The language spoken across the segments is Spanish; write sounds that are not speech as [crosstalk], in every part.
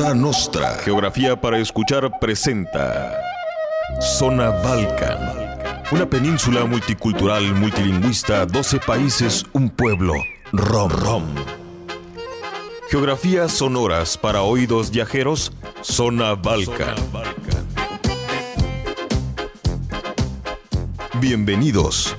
Nostra. Geografía para escuchar presenta Zona Balkan. Una península multicultural, multilingüista, 12 países, un pueblo. Rom Rom. Geografías sonoras para oídos viajeros. Zona Balkan. Bienvenidos.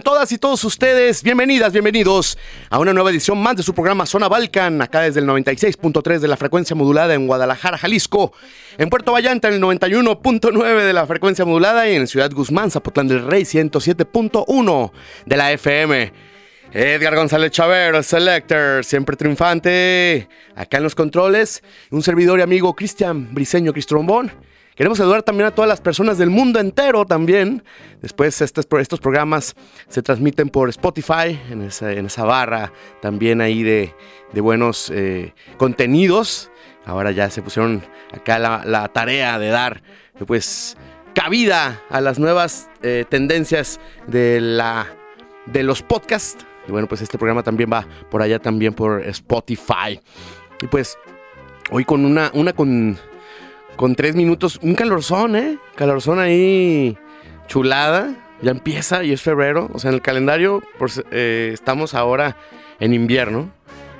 Todas y todos ustedes. Bienvenidas, bienvenidos a una nueva edición más de su programa Zona Balcan, acá desde el 96.3 de la frecuencia modulada en Guadalajara, Jalisco, en Puerto Vallarta en el 91.9 de la frecuencia modulada y en Ciudad Guzmán, Zapotlán del Rey 107.1 de la FM. Edgar González Chavero, el Selector, siempre triunfante. Acá en los controles, un servidor y amigo Cristian Briseño Cristrombón. Queremos saludar también a todas las personas del mundo entero también. Después estos, estos programas se transmiten por Spotify, en esa, en esa barra también ahí de, de buenos eh, contenidos. Ahora ya se pusieron acá la, la, tarea de dar pues cabida a las nuevas eh, tendencias de, la, de los podcasts. Y bueno, pues este programa también va por allá también por Spotify. Y pues hoy con una, una con con tres minutos, un calorzón, ¿eh? Calorzón ahí chulada. Ya empieza y es febrero. O sea, en el calendario eh, estamos ahora en invierno.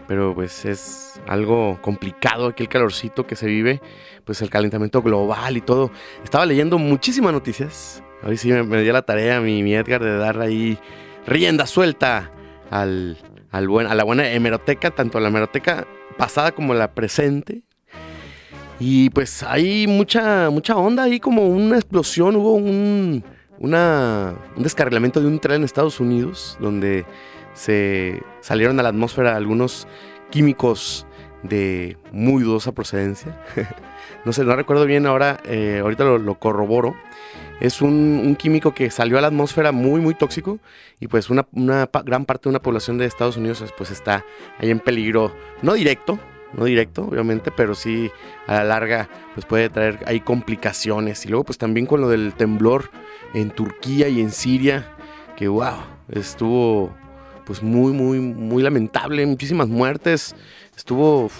Pero pues es algo complicado aquí el calorcito que se vive. Pues el calentamiento global y todo. Estaba leyendo muchísimas noticias. Hoy sí me, dio la tarea mi, mi, Edgar de dar ahí rienda suelta al, al buen, a la buena hemeroteca, tanto la hemeroteca pasada como la presente. Y pues hay mucha, mucha onda, ahí como una explosión, hubo un, un descarrilamiento de un tren en Estados Unidos, donde se salieron a la atmósfera algunos químicos de muy dudosa procedencia. [laughs] no sé, no recuerdo bien ahora, eh, ahorita lo, corroboro. Es un, químico que salió a la atmósfera muy, muy tóxico y pues una, una gran parte de una población de Estados Unidos pues está ahí en peligro, no directo, no directo, obviamente, pero sí a la larga pues puede traer complicaciones. Y luego pues también con lo del temblor en Turquía y en Siria, que wow, estuvo pues muy, muy, muy lamentable, muchísimas muertes. Estuvo,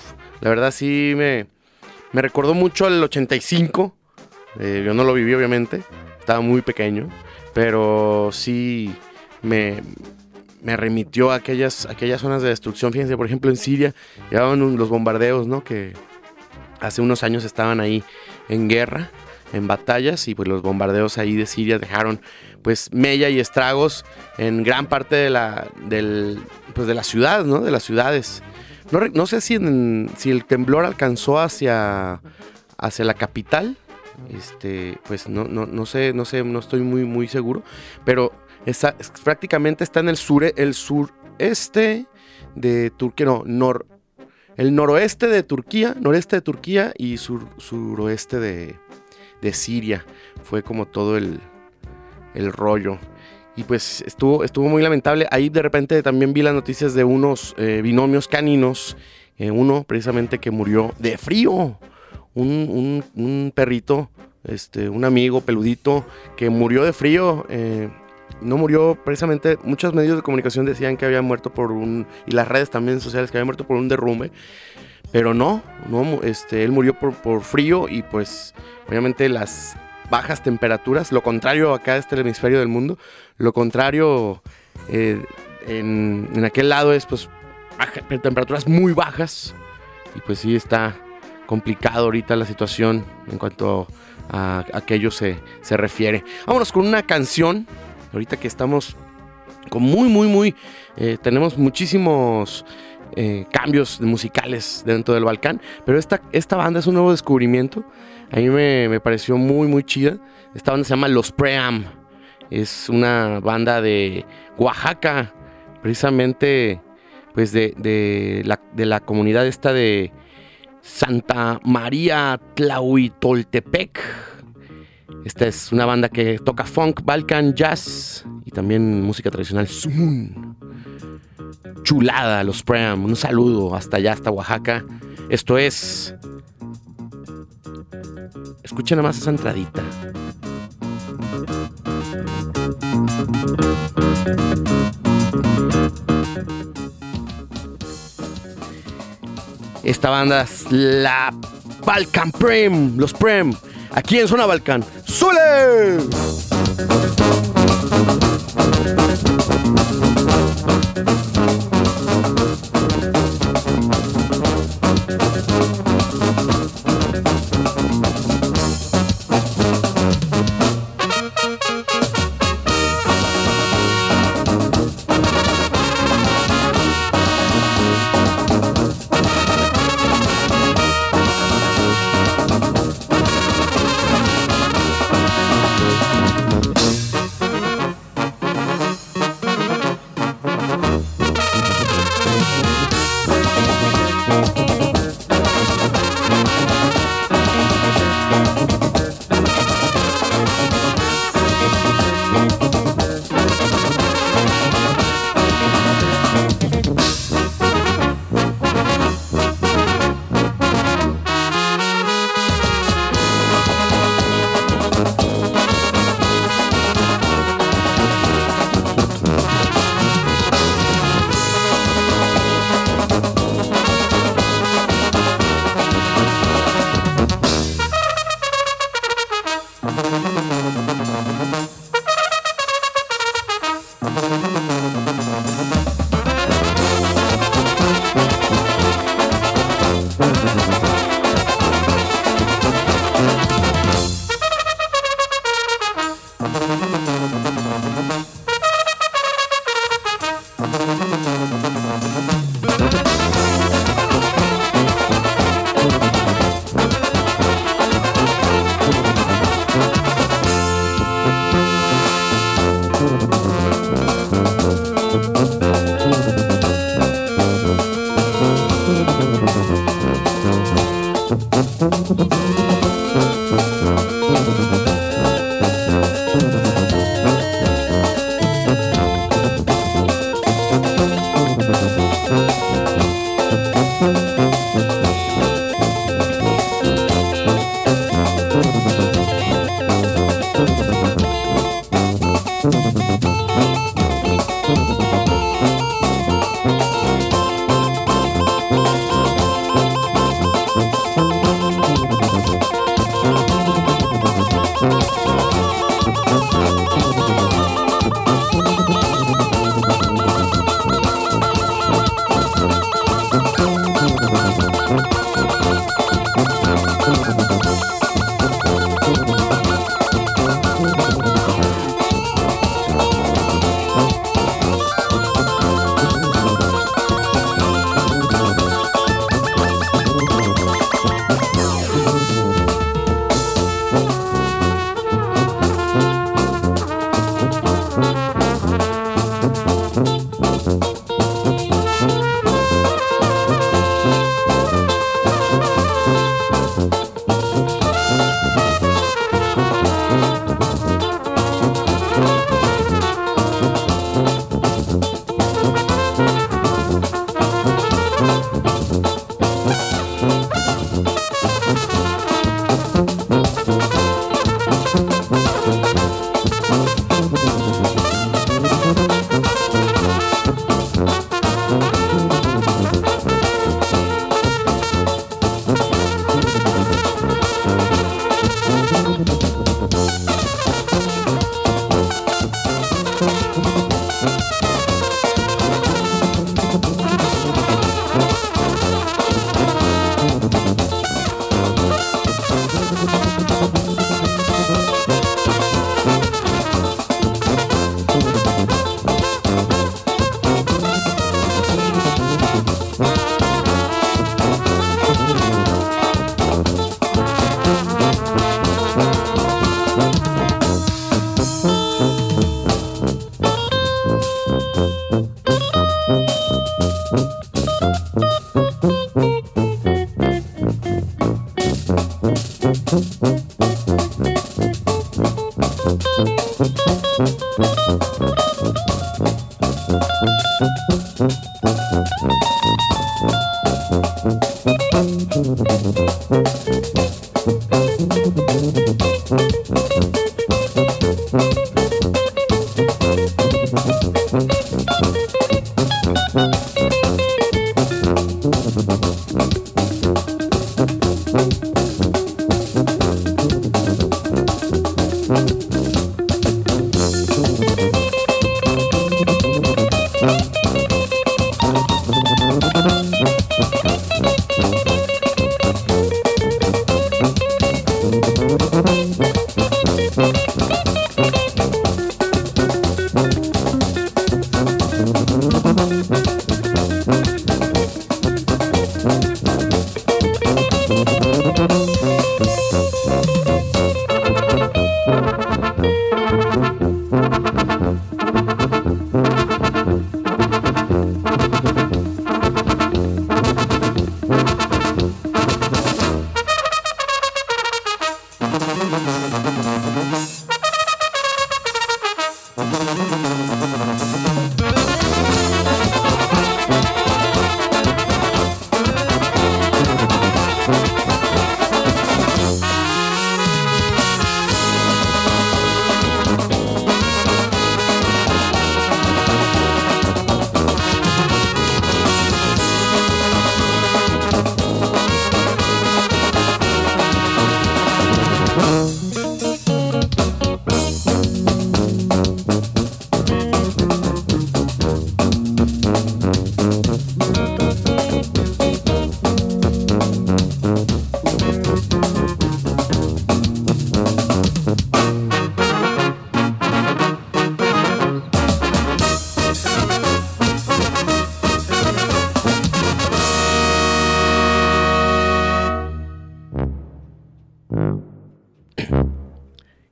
la verdad sí me, me recordó mucho al 85. Eh, yo no lo viví obviamente, estaba muy pequeño, pero sí me, me remitió a aquellas, aquellas zonas de destrucción. Fíjense, por ejemplo, en Siria llevaban un, los bombardeos, ¿no? Que hace unos años estaban ahí en guerra, en batallas, y pues los bombardeos ahí de Siria dejaron pues mella y estragos en gran parte de la, del, pues, de la ciudad, ¿no? De las ciudades. No, sé si, en, si el temblor alcanzó hacia, hacia la capital. Este, pues no, no, no sé, no sé, no estoy muy, muy seguro. Pero Prácticamente está en el, el sureste de Turquía, no, nor, el noroeste de Turquía, noreste de Turquía y sur, suroeste de, de, Siria. Fue como todo el, el, rollo. Y pues estuvo, estuvo muy lamentable. Ahí de repente también vi las noticias de unos eh, binomios caninos. Eh, uno precisamente que murió de frío. Un, un, un, perrito, este, un amigo peludito que murió de frío. Eh, no murió precisamente, muchos medios de comunicación decían que había muerto por un, y las redes también sociales, que había muerto por un derrumbe, pero no, no este, él murió por, por frío y pues obviamente las bajas temperaturas, lo contrario acá de este hemisferio del mundo, lo contrario eh, en, en, aquel lado es pues temperaturas muy bajas y pues sí está complicado ahorita la situación en cuanto a aquello se, se refiere. Vámonos con una canción ahorita que estamos con muy, muy, muy, eh, tenemos muchísimos eh, cambios musicales dentro del Balcán, pero esta, esta banda es un nuevo descubrimiento. A mí me, me pareció muy, muy chida. Esta banda se llama Los Pream. Es una banda de Oaxaca, precisamente pues de, de, la, de la comunidad esta de Santa María Tlahuitoltepec Esta es una banda que toca funk, balkan, jazz y también música tradicional sumun. Chulada, los Pram. Un saludo hasta allá, hasta Oaxaca. Esto es. Escuchen nada más esa entradita. Esta banda es la Balkan Prem, los Prem, aquí en Zona Balcán. ¡Sule!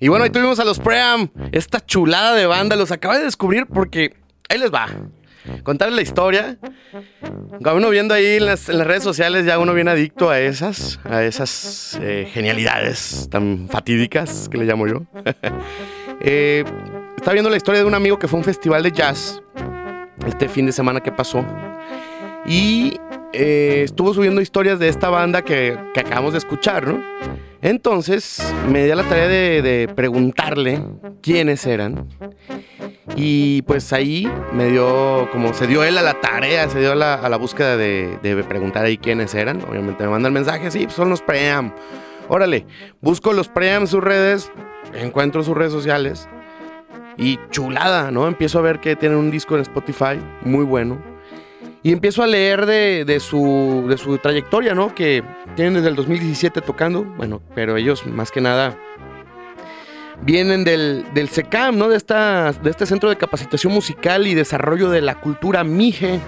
Y bueno, ahí tuvimos a los Pream, esta chulada de banda, los acaba de descubrir porque ahí les va. Contarles la historia. Uno viendo ahí en las, redes sociales, ya uno viene adicto a esas, a esas eh, genialidades tan fatídicas que le llamo yo. [laughs] eh, estaba viendo la historia de un amigo que fue a un festival de jazz este fin de semana que pasó. Y eh, estuvo subiendo historias de esta banda que, que acabamos de escuchar, ¿no? Entonces me di a la tarea de, preguntarle quiénes eran. Y pues ahí me dio, como se dio él a la tarea, se dio a la, búsqueda de, preguntar ahí quiénes eran. Obviamente me manda el mensaje, sí, pues son los Pream. Órale, busco los Pream sus redes, encuentro sus redes sociales. Y chulada, ¿no? Empiezo a ver que tienen un disco en Spotify muy bueno. Y empiezo a leer de, su, de su trayectoria, ¿no? Que tienen desde el 2017 tocando, bueno, pero ellos más que nada vienen del, del SECAM, ¿no? De, esta, de este Centro de Capacitación Musical y Desarrollo de la Cultura Mije,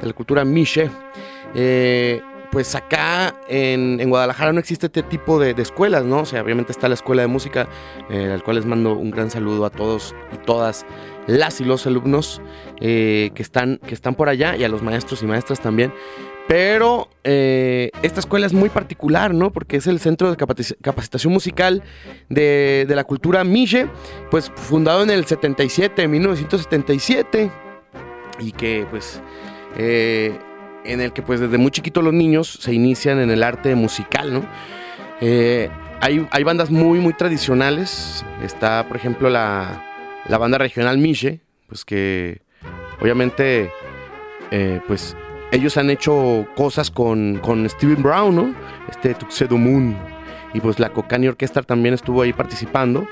de la cultura Miche. Eh, pues acá en, Guadalajara no existe este tipo de, escuelas, ¿no? O sea, obviamente está la escuela de música, eh, al cual les mando un gran saludo a todos y todas las y los alumnos eh, que, están, que están por allá y a los maestros y maestras también. Pero eh, esta escuela es muy particular, ¿no? Porque es el Centro de Capacitación Musical de, la Cultura Mille, pues fundado en el 77, 1977, y que pues... Eh, en el que pues desde muy chiquito los niños se inician en el arte musical, ¿no? hay, hay, bandas muy, muy tradicionales. Está, por ejemplo, la, la banda regional Miche, pues que obviamente, eh, pues ellos han hecho cosas con, con Steven Brown, ¿no? Este Tuxedo Moon. Y pues la Cocani Orchestra también estuvo ahí participando.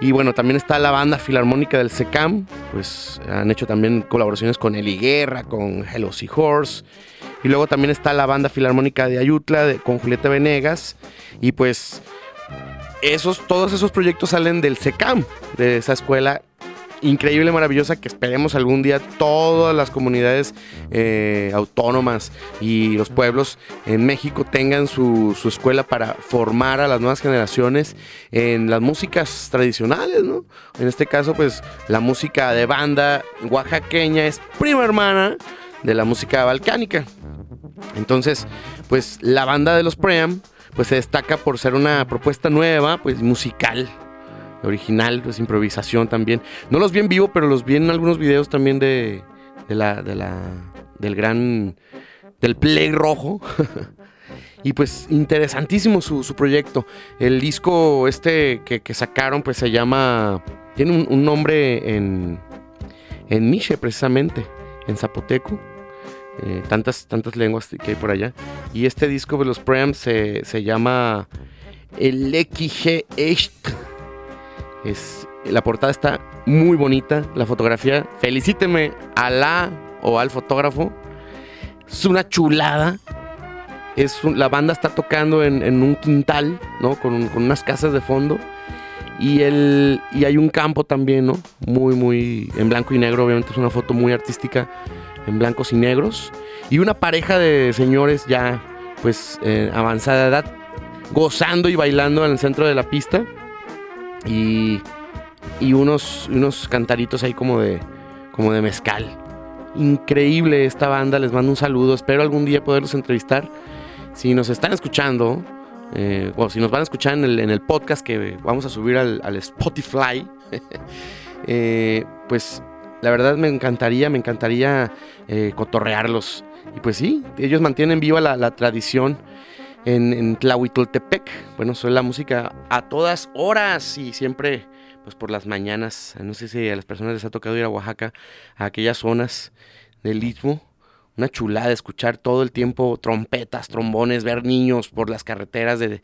Y bueno, también está la banda filarmónica del SECAM, pues han hecho también colaboraciones con Eli Guerra, con Hello Horse. Y luego también está la banda filarmónica de Ayutla, con Julieta Venegas. Y pues esos, todos esos proyectos salen del SECAM, de esa escuela increíble, maravillosa, que esperemos algún día todas las comunidades eh, autónomas y los pueblos en México tengan su, escuela para formar a las nuevas generaciones en las músicas tradicionales, ¿no? En este caso, pues la música de banda oaxaqueña es prima hermana de la música balcánica. Entonces, pues la banda de los Pream pues se destaca por ser una propuesta nueva, pues musical, original, pues improvisación también. No los vi en vivo, pero los vi en algunos videos también de, de la, de la, del gran, del Play Rojo. [laughs] y pues interesantísimo su, proyecto. El disco este que, sacaron pues se llama, tiene un, nombre en, en Miche precisamente, en zapoteco. Eh, tantas, tantas lenguas que hay por allá. Y este disco de los Preamps se, se llama El XG Echt es, la portada está muy bonita, la fotografía. Felicíteme a la o al fotógrafo. Es una chulada. Es la banda está tocando en, un quintal, ¿no? Con, unas casas de fondo. Y, el, y hay un campo también, ¿no? Muy, muy en blanco y negro. Obviamente es una foto muy artística en blancos y negros. Y una pareja de señores ya, pues, eh, avanzada edad, gozando y bailando en el centro de la pista y, unos, unos cantaritos ahí como de, como de mezcal. Increíble esta banda, les mando un saludo, espero algún día poderlos entrevistar. Si nos están escuchando, eh, o si nos van a escuchar en el, podcast que vamos a subir al, Spotify, [laughs] eh, pues la verdad me encantaría, me encantaría eh, cotorrearlos. Y pues sí, ellos mantienen viva la, tradición en, en. Bueno, soy la música a todas horas y siempre, pues por las mañanas. No sé si a las personas les ha tocado ir a Oaxaca, a aquellas zonas del istmo. Una chulada escuchar todo el tiempo trompetas, trombones, ver niños por las carreteras de,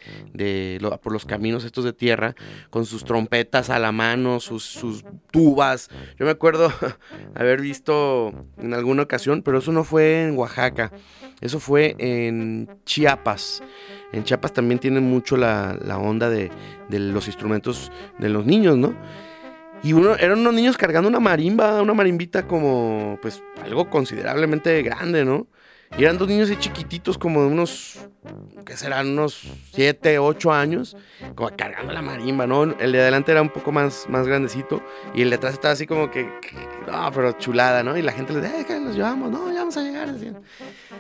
por los caminos estos de tierra, con sus trompetas a la mano, sus, sus tubas. Yo me acuerdo [laughs] haber visto en alguna ocasión, pero eso no fue en Oaxaca eso fue en Chiapas. En Chiapas también tienen mucho la, onda de, los instrumentos de los niños, ¿no? Y uno, eran unos niños cargando una marimba, una marimbita como, pues, algo considerablemente grande, ¿no? Y eran dos niños de chiquititos, como de unos, ¿qué serán? Unos 7, 8 años, como cargando la marimba, ¿no? El de adelante era un poco más, más grandecito y el de atrás estaba así como que, no, pero chulada, ¿no? Y la gente les dice, eh, que los llevamos, no, ya vamos a llegar.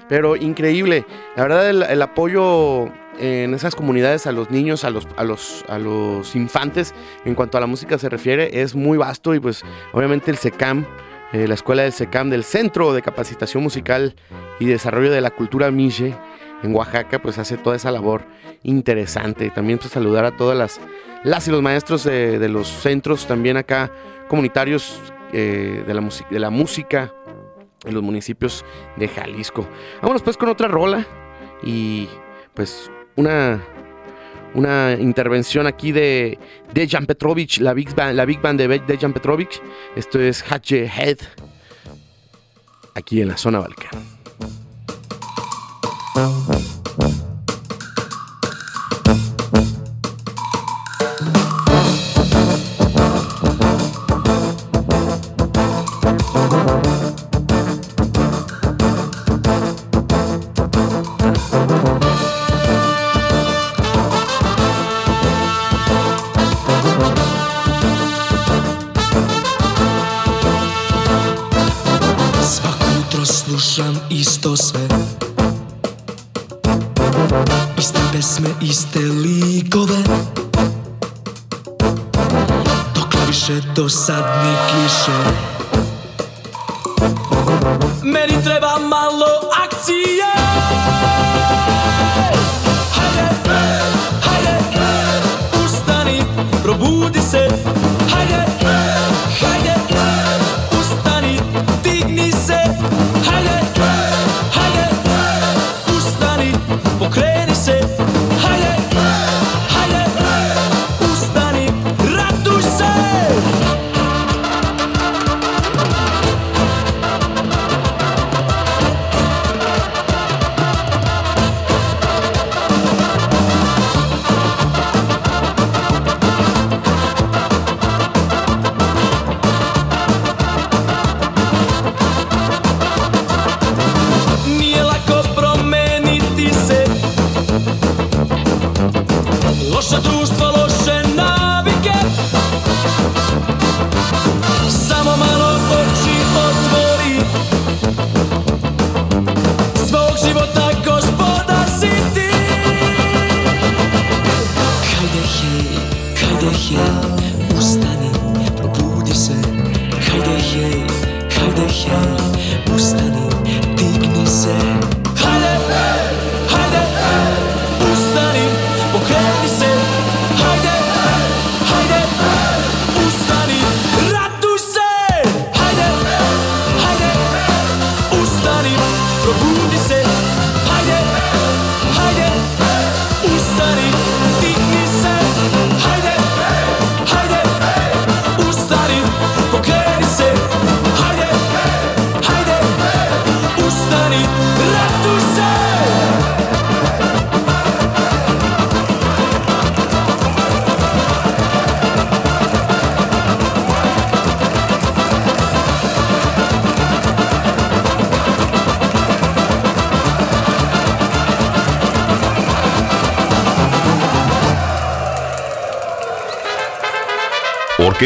Pero increíble, la verdad el, apoyo en esas comunidades a los niños, a los, a, los, a los infantes, en cuanto a la música se refiere, es muy vasto y pues obviamente el SECAM eh, la escuela del SECAM, del Centro de Capacitación Musical y Desarrollo de la Cultura Miche en Oaxaca, pues hace toda esa labor interesante. También pues, saludar a todas las, las y los maestros de, los centros también acá comunitarios eh, de, la de la música en los municipios de Jalisco. Vámonos pues con otra rola y pues una una intervención aquí de Dejan Petrovic, la Big Band, la Big Band de Dejan Petrovic. Esto es Hatche Head, aquí en la zona Balcán.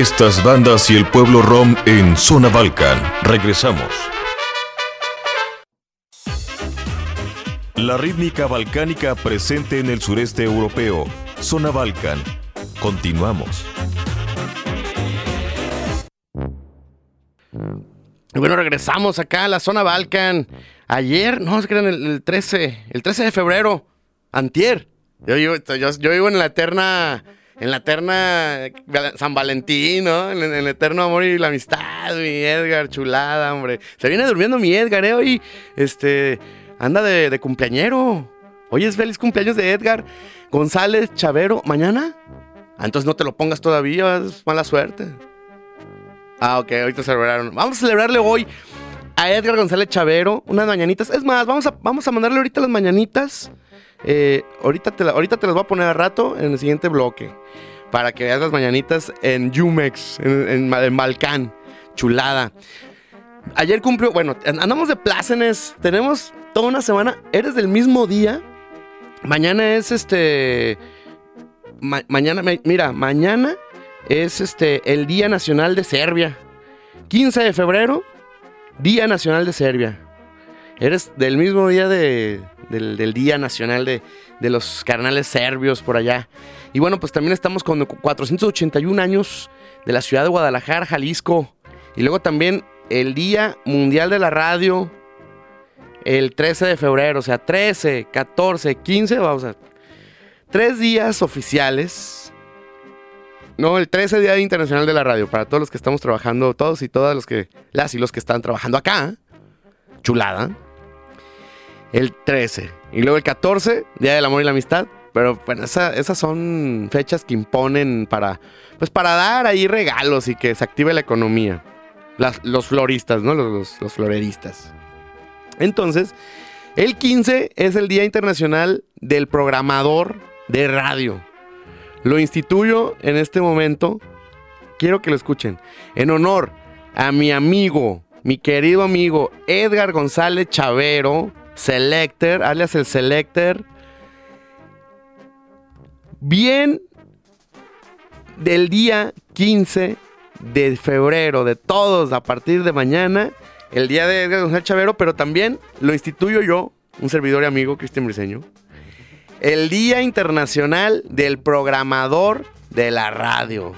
Orquestas, bandas y el pueblo rom en Zona Balkan. Regresamos. La rítmica balcánica presente en el sureste europeo. Zona Balkan. Continuamos. Bueno, regresamos acá a la zona Balkan. Ayer, no, es que era el, el 13, el 13 de febrero, antier. Yo vivo en la eterna, en la eterna San Valentín, ¿no? En, en el eterno amor y la amistad, mi Edgar, chulada, hombre. Se viene durmiendo mi Edgar, ¿eh? Hoy, este, anda de, de cumpleañero. Hoy es feliz cumpleaños de Edgar González Chavero. ¿Mañana? Ah, entonces no te lo pongas todavía, es mala suerte. Ah, ok, ahorita celebraron. Vamos a celebrarle hoy a Edgar González Chavero unas mañanitas. Es más, vamos a, vamos a mandarle ahorita las mañanitas. Eh, ahorita, te ahorita te las voy a poner a rato en el siguiente bloque. Para que veas las mañanitas en Jumex, en, en, en Balcán. Chulada. Ayer cumplió, bueno, andamos de plácenes. Tenemos toda una semana. Eres del mismo día. Mañana es este. ma- mañana, mira, mañana es este el Día Nacional de Serbia. 15 de febrero, Día Nacional de Serbia. Eres del mismo día de- del, Día Nacional de, de los carnales serbios por allá. Y bueno, pues también estamos con 481 años de la ciudad de Guadalajara, Jalisco. Y luego también el Día Mundial de la Radio, el 13 de febrero. O sea, 13, 14, 15, vamos a... Tres días oficiales no, el 13 Día Internacional de la Radio, para todos los que estamos trabajando, todos y todas los que, las y los que están trabajando acá. Chulada. El 13. Y luego el 14, Día del Amor y la Amistad. Pero bueno, esa- esas son fechas que imponen para, pues para dar ahí regalos y que se active la economía. Los floristas, ¿no? Los, los- los floreristas. Entonces, el 15 es el Día Internacional del Programador de Radio. Lo instituyo en este momento. Quiero que lo escuchen. En honor a mi amigo, mi querido amigo Edgar González Chavero, Selector, alias el Selector. Bien del día 15 de febrero, de todos, a partir de mañana, el día de Edgar González Chavero, pero también lo instituyo yo, un servidor y amigo, Cristian Briseño. El Día Internacional del Programador de la Radio.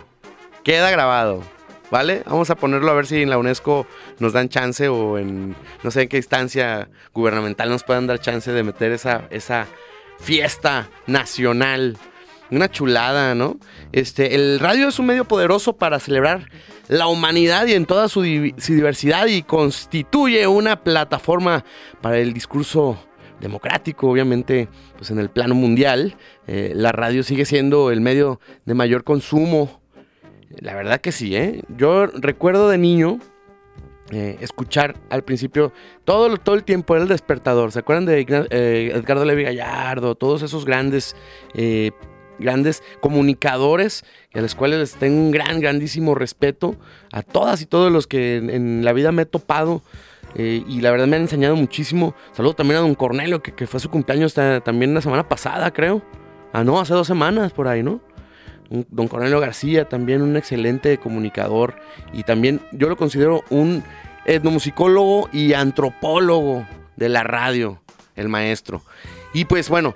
Queda grabado, ¿vale? Vamos a ponerlo a ver si en la UNESCO nos dan chance o en no sé en qué instancia gubernamental nos puedan dar chance de meter esa, esa fiesta nacional. Una chulada, ¿no? Este, el radio es un medio poderoso para celebrar la humanidad y en toda su, diversidad y constituye una plataforma para el discurso democrático, obviamente, pues en el plano mundial. Eh, la radio sigue siendo el medio de mayor consumo. La verdad que sí, ¿eh? Yo recuerdo de niño eh, escuchar al principio todo, todo el tiempo era el despertador. ¿Se acuerdan de eh, Edgardo Levi Gallardo? Todos esos grandes, eh, grandes comunicadores a los cuales les tengo un gran, grandísimo respeto. A todas y todos los que en, en la vida me he topado. eh, y la verdad me han enseñado muchísimo. Saludo también a don Cornelio, que, que fue su cumpleaños ta- también la semana pasada, creo. Ah, no, hace dos semanas por ahí, ¿no? Don Cornelio García, también un excelente comunicador. Y también yo lo considero un etnomusicólogo y antropólogo de la radio, el maestro. Y pues bueno,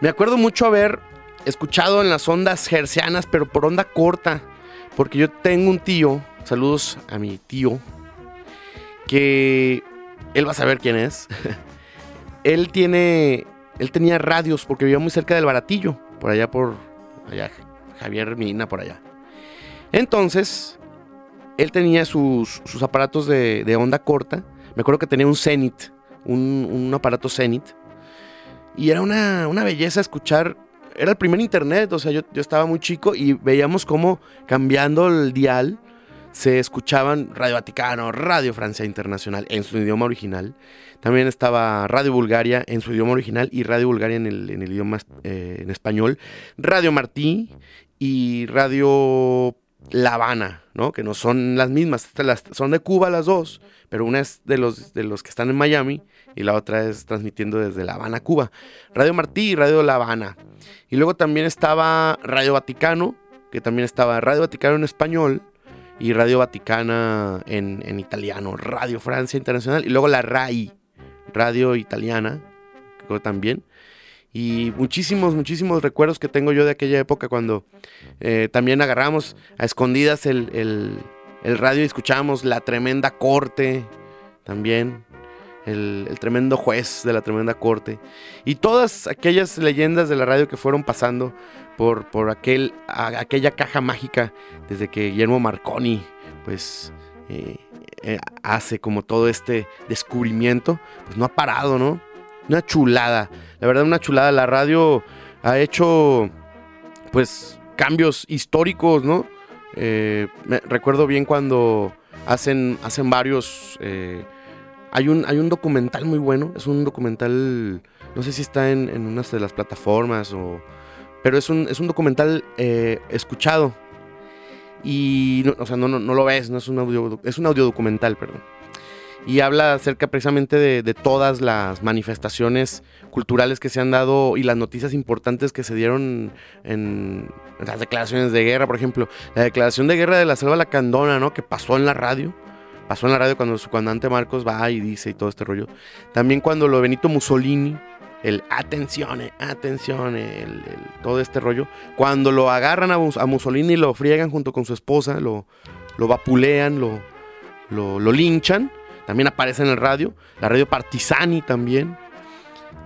me acuerdo mucho haber escuchado en las ondas hercianas, pero por onda corta. Porque yo tengo un tío, saludos a mi tío, que él va a saber quién es. [laughs] él tiene, él tenía radios porque vivía muy cerca del Baratillo, por allá por, allá, Javier Mina, por allá. Entonces, él tenía sus, sus aparatos de, onda corta. Me acuerdo que tenía un Zenith, un, un aparato Zenith. Y era una, una belleza escuchar era el primer internet, o sea, yo, yo, estaba muy chico y veíamos cómo cambiando el dial se escuchaban Radio Vaticano, Radio Francia Internacional en su idioma original. También estaba Radio Bulgaria en su idioma original y Radio Bulgaria en el, en el idioma eh, en español. Radio Martí y Radio La Habana, ¿no? Que no son las mismas, son de Cuba las dos, pero una es de los, de los que están en Miami y la otra es transmitiendo desde La Habana, Cuba. Radio Martí y Radio La Habana. Y luego también estaba Radio Vaticano, que también estaba Radio Vaticano en español y Radio Vaticana en, en italiano, Radio Francia Internacional y luego la RAI, Radio Italiana, creo también. Y muchísimos, muchísimos recuerdos que tengo yo de aquella época cuando eh, también agarramos a escondidas el, el, radio y escuchábamos la tremenda corte también el, el, tremendo juez de la tremenda corte, y todas aquellas leyendas de la radio que fueron pasando por, por aquel, a, aquella caja mágica desde que Guillermo Marconi pues eh, eh, hace como todo este descubrimiento, pues no ha parado, ¿no? Una chulada, la verdad una chulada, la radio ha hecho pues cambios históricos, ¿no? Eh, me, recuerdo bien cuando hacen, hacen varios hay un, hay un documental muy bueno, es un documental, no sé si está en, en unas de las plataformas o... Pero es un, es un documental eh, escuchado. Y, no, o sea, no, no, no, lo ves, no es un audio, es un audio documental, perdón. Y habla acerca precisamente de, todas las manifestaciones culturales que se han dado y las noticias importantes que se dieron en las declaraciones de guerra, por ejemplo. La declaración de guerra de la selva lacandona, ¿no? Que pasó en la radio pasó en la radio cuando su comandante Marcos va y dice y todo este rollo. También cuando lo Benito Mussolini, el atención, atención, el, el, todo este rollo. Cuando lo agarran a, a, Mussolini y lo friegan junto con su esposa, lo, lo vapulean, lo, lo, lo, linchan. También aparece en el radio. La radio Partisani también.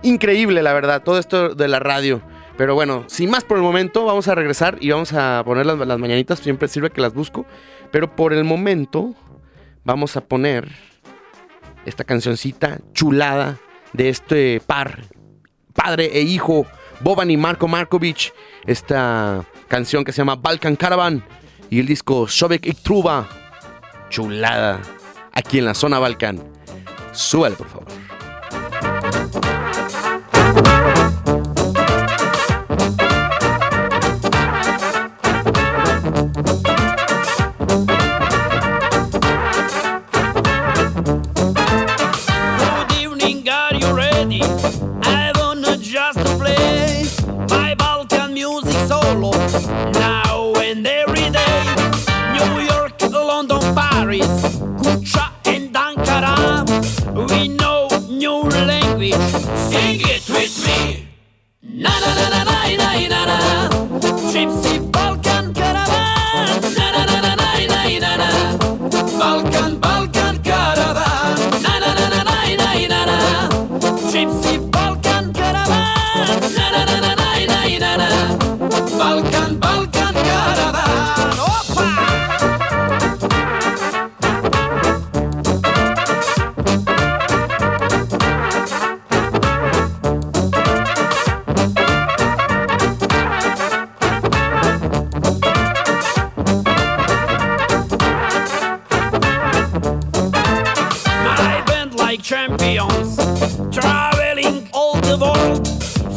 Increíble, la verdad, todo esto de la radio. Pero bueno, sin más por el momento, vamos a regresar y vamos a poner las, mañanitas. Siempre sirve que las busco. Pero por el momento, vamos a poner esta cancioncita chulada de este par, padre e hijo, Boban y Marco Markovic. Esta canción que se llama Balkan Caravan y el disco Sobek y Truba. Chulada. Aquí en la zona Balkan. Súbale, por favor. Sing it with me. Na na na na na na na na. Gypsy Balkan caravan. Na na na na na na na na. Balkan Balkan caravan. Na na na na na na na. Gypsy.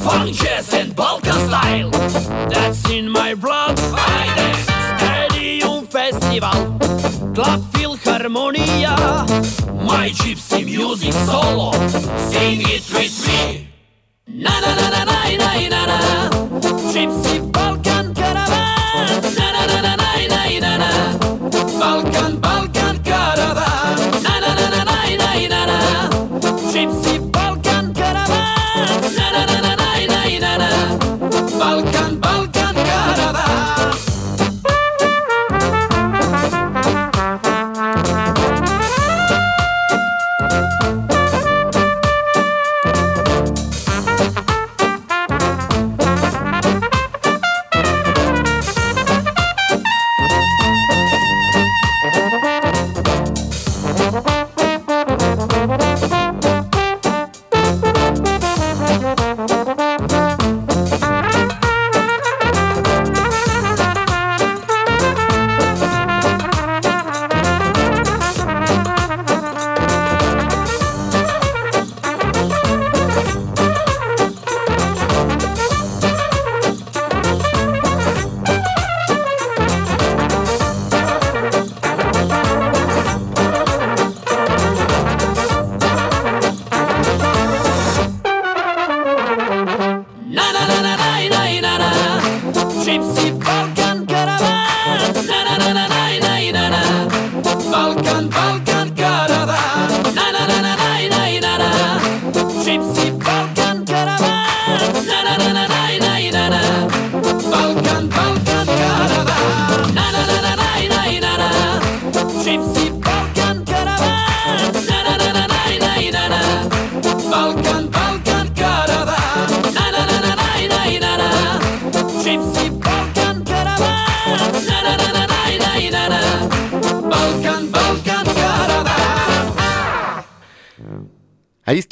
Funk jazz and Balkan style. That's in my blood. I Stadium festival. Club Philharmonia. My gypsy music solo. Sing it with me. Na na na na na na na na Gypsy Balkan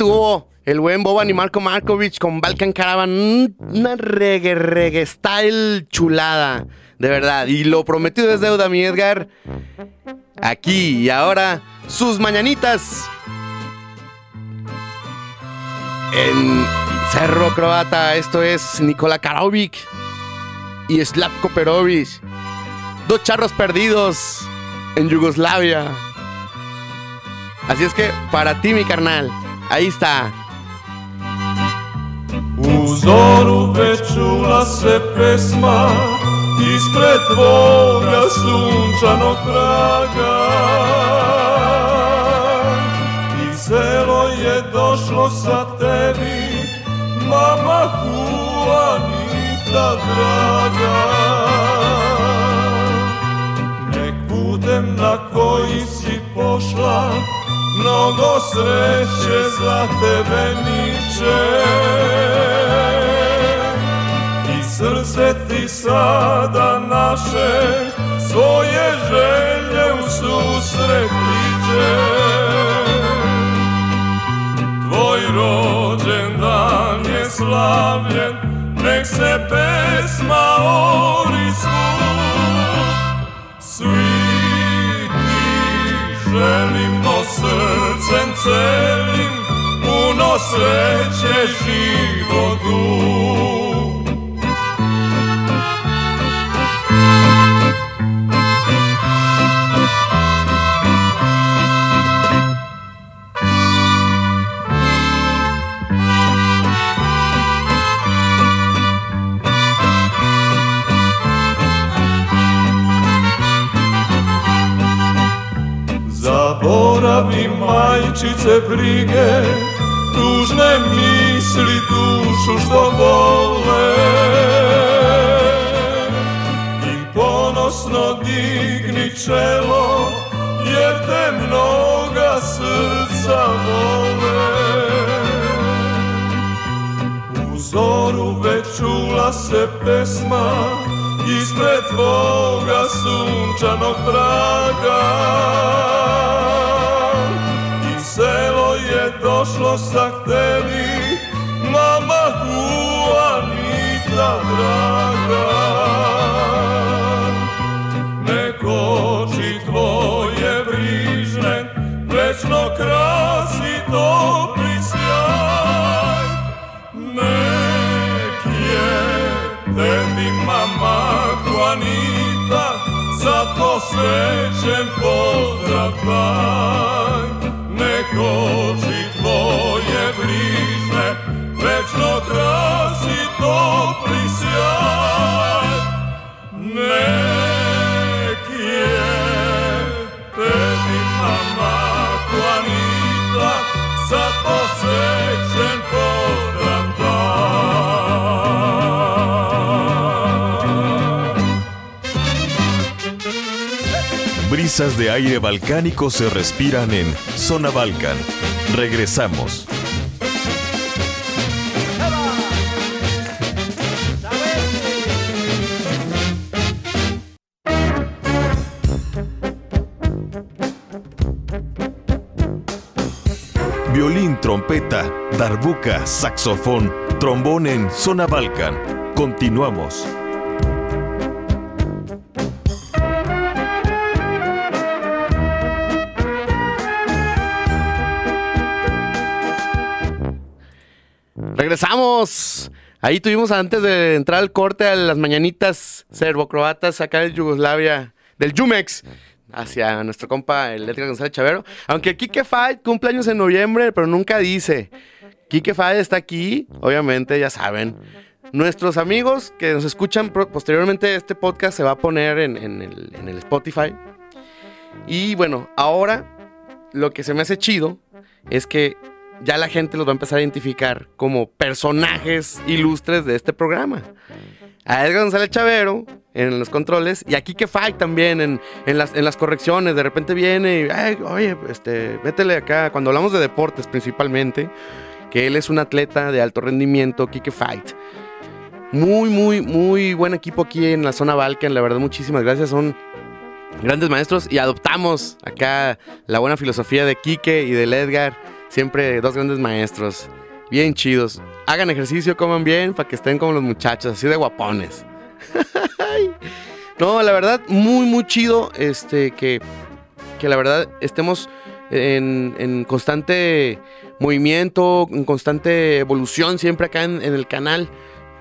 estuvo el buen Boban y Marco Markovich con Balkan Caravan. Una reggae, reggae style chulada. De verdad. Y lo prometido es deuda, mi Edgar. Aquí y ahora, sus mañanitas. En Cerro Croata, esto es Nikola Karovic y Slavko Perovic. Dos charros perdidos en Yugoslavia. Así es que para ti, mi carnal, ahí está. U zoru čula se pesma Ispred tvoga sunčanog praga I selo je došlo sa tebi Mama Juanita draga Nek putem na koji si pošla Mnogo sreće za tebe niče. I srce ti sada naše Svoje želje u susret liče Tvoj rođendan je slavljen Nek se pesma ori celim Puno sreće životu majčice brige Tužne misli dušu što bole I ponosno digni čelo Jer te mnoga srca vole. U zoru već čula se pesma Ispred tvoga sunčanog praga sa tebi Mama Juanita draga. Nek oči tvoje brižne Večno krasi topli sjaj. Nek je tebi mama Juanita Za posvećen pozdrav tvoj De aire balcánico se respiran en Zona Balcan. Regresamos. Violín, trompeta, darbuca, saxofón, trombón en Zona Balcan. Continuamos. Regresamos. Ahí tuvimos antes de entrar al corte a las mañanitas serbo-croatas acá de Yugoslavia, del Jumex, hacia nuestro compa, el Edgar González Chavero. Aunque Kike Fight cumpleaños en noviembre, pero nunca dice. Kike Fight está aquí, obviamente, ya saben. Nuestros amigos que nos escuchan posteriormente, este podcast se va a poner en el, en el Spotify. Y bueno, ahora lo que se me hace chido es que ya la gente los va a empezar a identificar como personajes ilustres de este programa. A Edgar González Chavero en los controles y a Kike Fight también en, en las, en las correcciones. De repente viene y, "Ay, oye, este, vétele acá. Cuando hablamos de deportes principalmente, que él es un atleta de alto rendimiento, Kike Fight. Muy, muy, muy buen equipo aquí en la zona Balkan. La verdad, muchísimas gracias. Son grandes maestros y adoptamos acá la buena filosofía de Quique y del Edgar Siempre dos grandes maestros. Bien chidos. Hagan ejercicio, coman bien para que estén como los muchachos, así de guapones. [laughs] no, la verdad, muy, muy chido. Este, que, que la verdad estemos en, en constante movimiento, en constante evolución siempre acá en, en el canal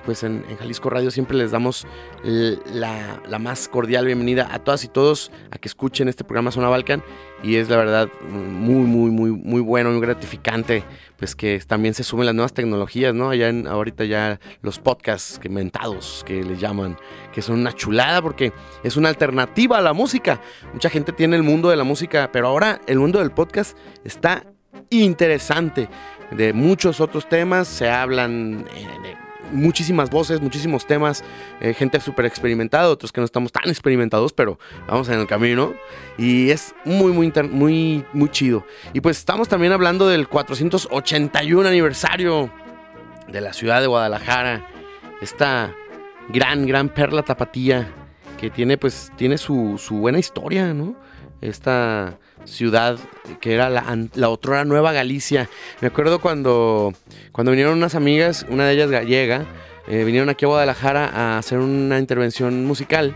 pues en, Jalisco Radio siempre les damos la, más cordial bienvenida a todas y todos a que escuchen este programa Zona Balcan y es la verdad muy, muy, muy, muy bueno, muy gratificante, pues que también se sumen las nuevas tecnologías, ¿no? Allá en, ahorita ya los podcasts que mentados que les llaman, que son una chulada porque es una alternativa a la música. Mucha gente tiene el mundo de la música, pero ahora el mundo del podcast está interesante. De muchos otros temas se hablan de muchísimas voces, muchísimos temas, eh, gente súper experimentada, otros que no estamos tan experimentados, pero vamos en el camino. Y es muy, muy, muy, muy chido. Y pues estamos también hablando del 481 aniversario de la ciudad de Guadalajara. Esta gran, gran perla tapatía que tiene, pues, tiene su, su buena historia, ¿no? Esta ciudad que era la, la otrora Nueva Galicia. Me acuerdo cuando, cuando vinieron unas amigas, una de ellas gallega, eh, vinieron aquí a Guadalajara a hacer una intervención musical.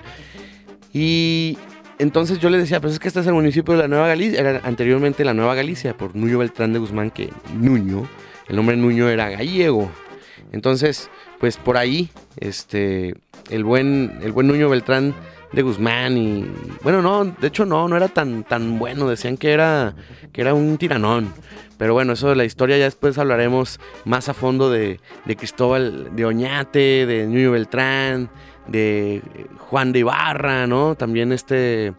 Y entonces yo les decía, pues es que este es el municipio de la Nueva Galicia, era anteriormente la Nueva Galicia, por Nuño Beltrán de Guzmán, que Nuño, el nombre Nuño era gallego. Entonces, pues por ahí, este, el buen, el buen Nuño Beltrán de Guzmán y bueno no de hecho no no era tan tan bueno decían que era que era un tiranón. Pero bueno eso de la historia ya después hablaremos más a fondo de, de Cristóbal de Oñate de Ñuño Beltrán de Juan de Ibarra no también este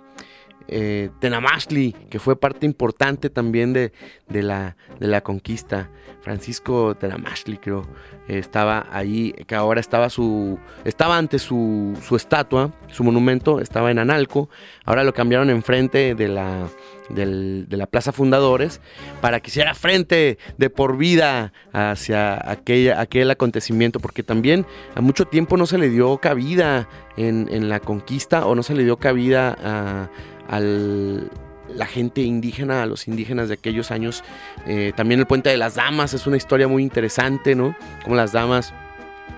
eh, Tenamashli, que fue parte importante también de, de, la, de la conquista. Francisco Tenamashli, creo, estaba ahí, que ahora estaba su. Estaba ante su, su, estatua, su monumento, estaba en Analco. Ahora lo cambiaron enfrente de la, del, de la Plaza Fundadores para que hiciera frente de por vida hacia aquella, aquel acontecimiento, porque también a mucho tiempo no se le dio cabida en, en la conquista o no se le dio cabida a a la gente indígena, a los indígenas de aquellos años. Eh, también el puente de las damas es una historia muy interesante, ¿no? Como las damas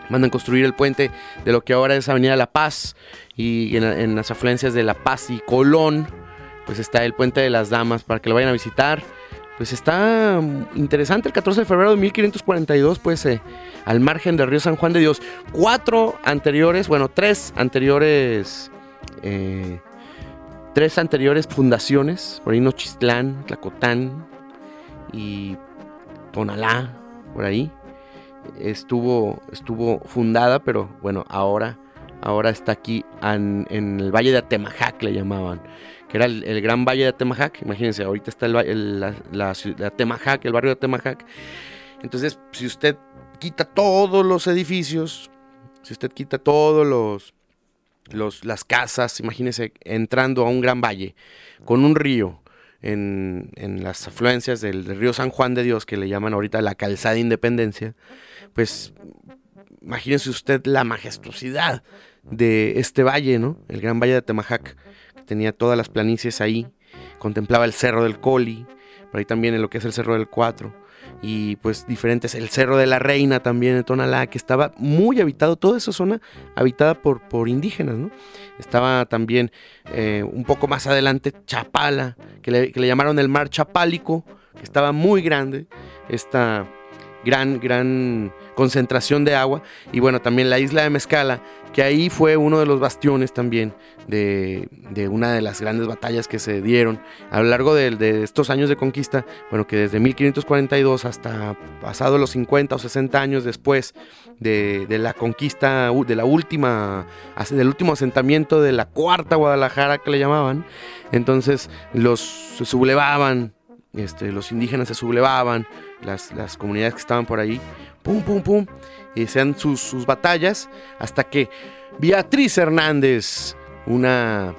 mandan construir el puente de lo que ahora es Avenida La Paz y en, en, las afluencias de La Paz y Colón, pues está el puente de las damas para que lo vayan a visitar. Pues está interesante el 14 de febrero de 1542, pues eh, al margen del río San Juan de Dios. Cuatro anteriores, bueno, tres anteriores eh, tres anteriores fundaciones, por ahí Nochistlán, Tlacotán y Tonalá, por ahí, estuvo, estuvo fundada, pero bueno, ahora, ahora está aquí en, el Valle de Atemajac, le llamaban, que era el, el, gran Valle de Atemajac, imagínense, ahorita está el, el, la, la, la Atemajac, el barrio de Atemajac, entonces si usted quita todos los edificios, si usted quita todos los las casas, imagínense entrando a un gran valle con un río en, en las afluencias del, del, río San Juan de Dios, que le llaman ahorita la calzada de Independencia, pues imagínense usted la majestuosidad de este valle, ¿no? El gran valle de Temajac, que tenía todas las planicies ahí, contemplaba el cerro del Coli, por ahí también en lo que es el cerro del Cuatro y pues diferentes, el Cerro de la Reina también en Tonalá, que estaba muy habitado, toda esa zona habitada por, por indígenas, ¿no? Estaba también eh, un poco más adelante Chapala, que le, que le, llamaron el Mar Chapálico, que estaba muy grande, esta gran, gran concentración de agua, y bueno, también la isla de Mezcala, que ahí fue uno de los bastiones también de, de una de las grandes batallas que se dieron a lo largo de, estos años de conquista, bueno, que desde 1542 hasta pasado los 50 o 60 años después de, de la conquista, de la última, del último asentamiento de la cuarta Guadalajara que le llamaban, entonces los sublevaban, este, los indígenas se sublevaban, las, las comunidades que estaban por ahí, pum, pum, pum, y sean sus, sus batallas hasta que Beatriz Hernández, una,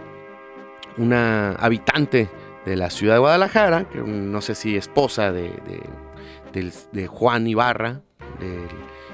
una habitante de la ciudad de Guadalajara, que no sé si esposa de, de, de, de Juan Ibarra, del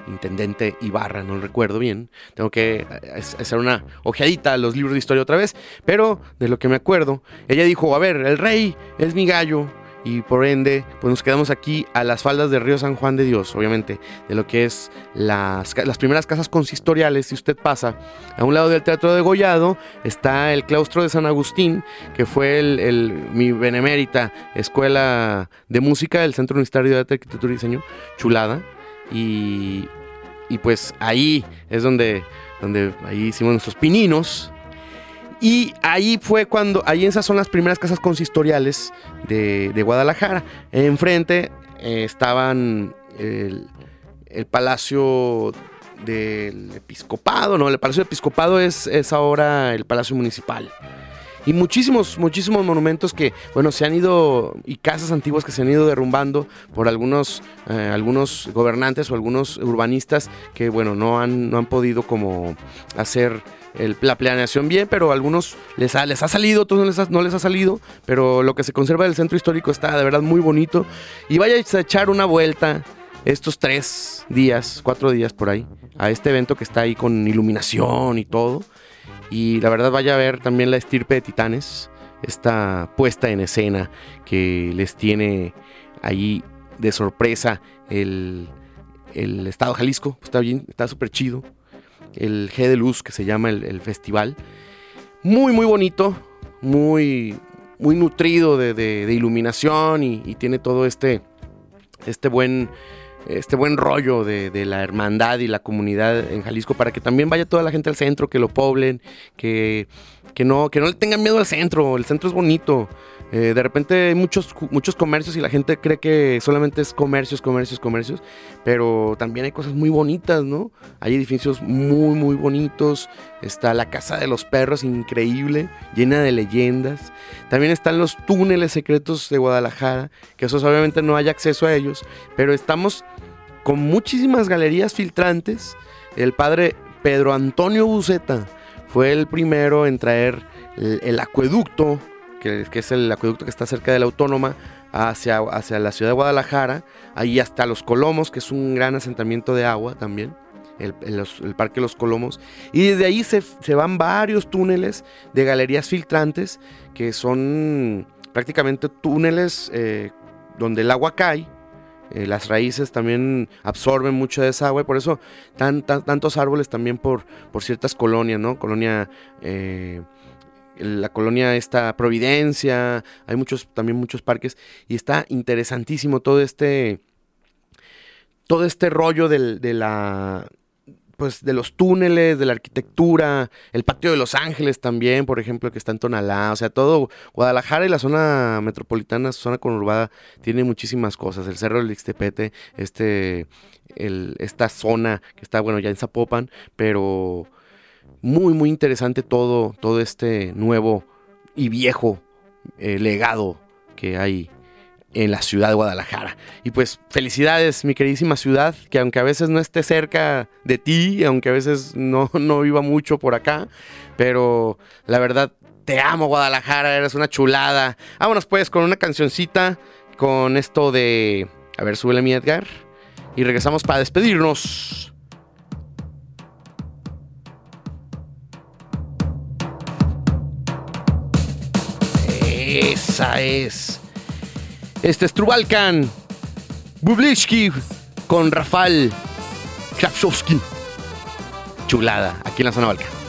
intendente Ibarra, no lo recuerdo bien. Tengo que hacer una ojeadita a los libros de historia otra vez, pero de lo que me acuerdo, ella dijo, a ver, el rey es mi gallo y por ende pues nos quedamos aquí a las faldas del río San Juan de Dios, obviamente, de lo que es las, las primeras casas consistoriales. Si usted pasa a un lado del Teatro de Gollado, está el claustro de San Agustín, que fue el, mi benemérita escuela de música del Centro Universitario de Arte, Arquitectura y Diseño, chulada. Y, y pues ahí es donde, donde ahí hicimos nuestros pininos. Y ahí fue cuando, ahí esas son las primeras casas consistoriales de, de Guadalajara. Enfrente eh, estaban el, el Palacio del Episcopado, no, el Palacio del Episcopado es, es ahora el Palacio Municipal. Y muchísimos, muchísimos monumentos que, bueno, se han ido, y casas antiguas que se han ido derrumbando por algunos, eh, algunos gobernantes o algunos urbanistas que, bueno, no han, no han podido como hacer la planeación bien, pero a algunos les ha, les ha salido, otros no les ha, no les ha salido, pero lo que se conserva del centro histórico está de verdad muy bonito. Y vaya a echar una vuelta estos tres días, cuatro días por ahí, a este evento que está ahí con iluminación y todo. Y la verdad vaya a ver también la estirpe de titanes, esta puesta en escena que les tiene ahí de sorpresa el, el Estado Jalisco. Está bien, está súper chido. El G de Luz que se llama el, festival. Muy, muy bonito, muy, muy nutrido de iluminación y, y tiene todo este, este buen este buen rollo de, de la hermandad y la comunidad en Jalisco para que también vaya toda la gente al centro, que lo poblen, que, que, no, que no le tengan miedo al centro, el centro es bonito. Eh, de repente hay muchos, muchos comercios y la gente cree que solamente es comercios, comercios, comercios, pero también hay cosas muy bonitas, ¿no? Hay edificios muy, muy bonitos, está la Casa de los Perros, increíble, llena de leyendas. También están los túneles secretos de Guadalajara, que esos obviamente no hay acceso a ellos, pero estamos con muchísimas galerías filtrantes. El padre Pedro Antonio Buceta fue el primero en traer el, acueducto, que, es el acueducto que está cerca de la Autónoma, hacia, hacia la ciudad de Guadalajara, ahí hasta Los Colomos, que es un gran asentamiento de agua también. El, el- el Parque Los Colomos. Y desde ahí se, se van varios túneles de galerías filtrantes que son prácticamente túneles eh, donde el agua cae. Eh, las raíces también absorben mucho de esa agua y por eso tan, tan- tantos árboles también por, ciertas colonias, ¿no? Colonia, eh, la colonia esta Providencia, hay muchos, también muchos parques y está interesantísimo todo este, todo este rollo del- de la, pues de los túneles, de la arquitectura, el patio de Los Ángeles también, por ejemplo, que está en Tonalá, o sea, todo Guadalajara y la zona metropolitana, zona conurbada, tiene muchísimas cosas, el Cerro del Ixtepete, este, esta zona que está, bueno, ya en Zapopan, pero muy, muy interesante todo, todo este nuevo y viejo eh, legado que hay en la ciudad de Guadalajara. Y pues felicidades, mi queridísima ciudad, que aunque a veces no esté cerca de ti, aunque a veces no, [laughs] no viva mucho por acá, pero la verdad, te amo Guadalajara, eres una chulada. Vámonos pues con una cancioncita, con esto de... A ver, súbele mi Edgar. Y regresamos para despedirnos. Esa es. Este es Trubalcan. Bublitsky con Rafael Krapsowski. Chulada, aquí en la zona Balcan.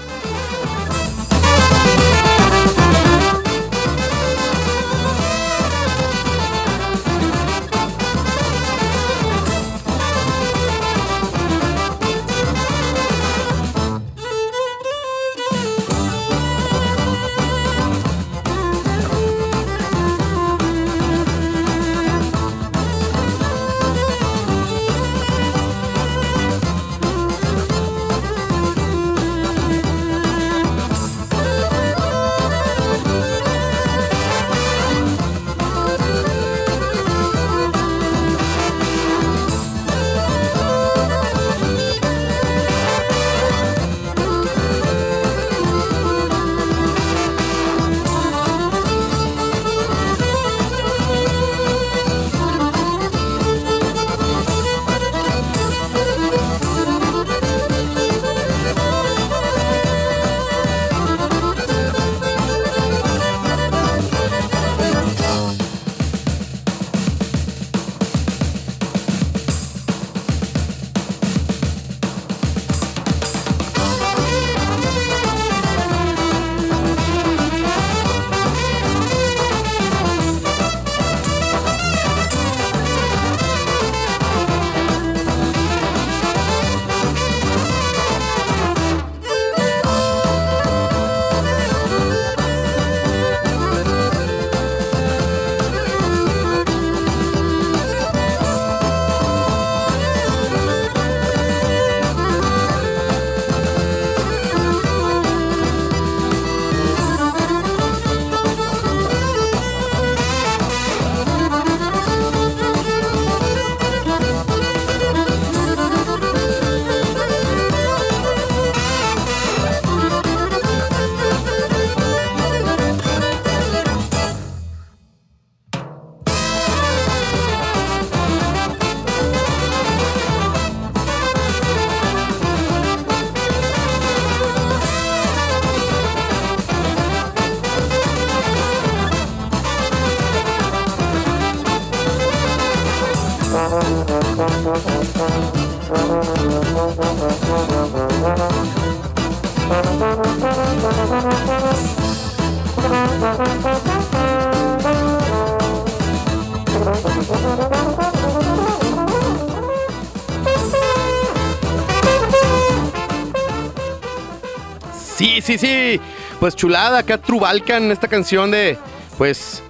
Sí, sí. Pues chulada acá Trubalcan, esta canción de, pues,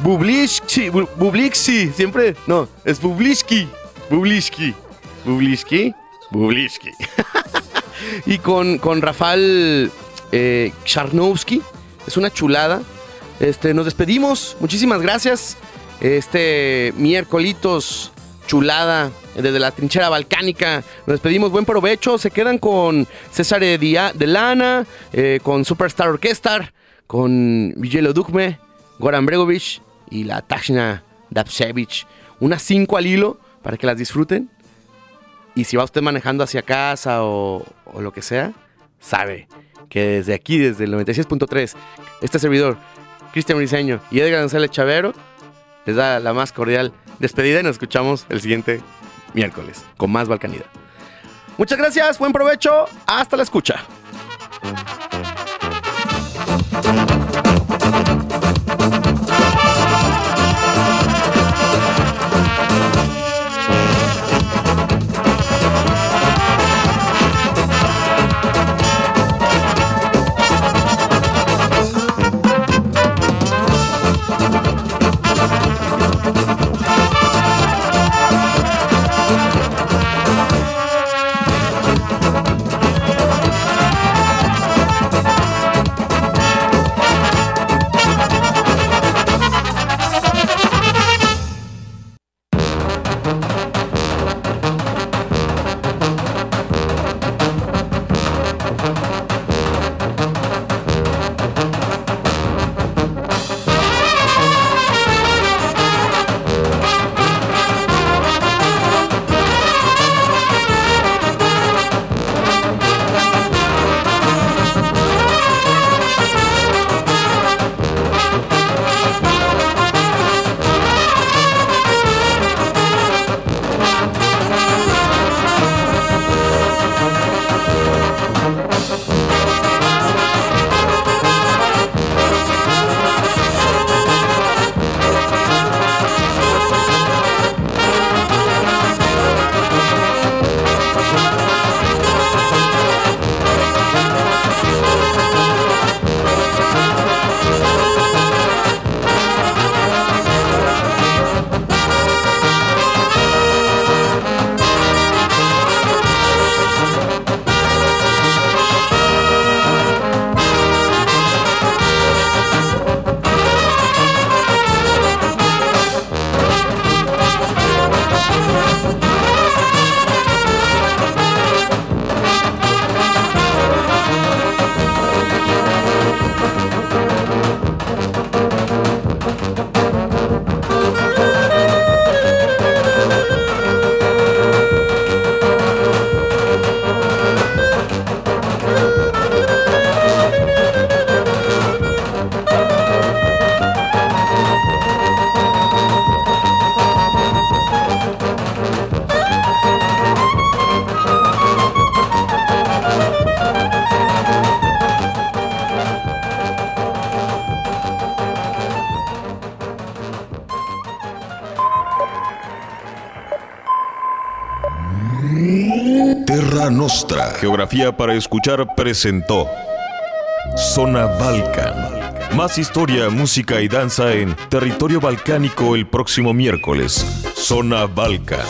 Bublishki, Bu- Bublixi, siempre, no, es Bublishki, Bublishki, Bublishki, Bublishki. [laughs] y con, con Rafael eh, es una chulada. Este, nos despedimos, muchísimas gracias. Este miércolitos, chulada, desde la trinchera balcánica. Nos despedimos, buen provecho. Se quedan con César de Lana, eh, con Superstar Orchestra, con Vigelo Dukme, Goran Bregovic y la Tashna Dapsevich. Unas cinco al hilo para que las disfruten. Y si va usted manejando hacia casa o, o lo que sea, sabe que desde aquí, desde el 96.3, este servidor, Cristian Briseño y Edgar González Chavero, les da la más cordial despedida y nos escuchamos el siguiente miércoles con más balcanidad. Muchas gracias, buen provecho, hasta la escucha. Geografía para Escuchar presentó Zona Balcan. Más historia, música y danza en Territorio Balcánico el próximo miércoles. Zona Balcan.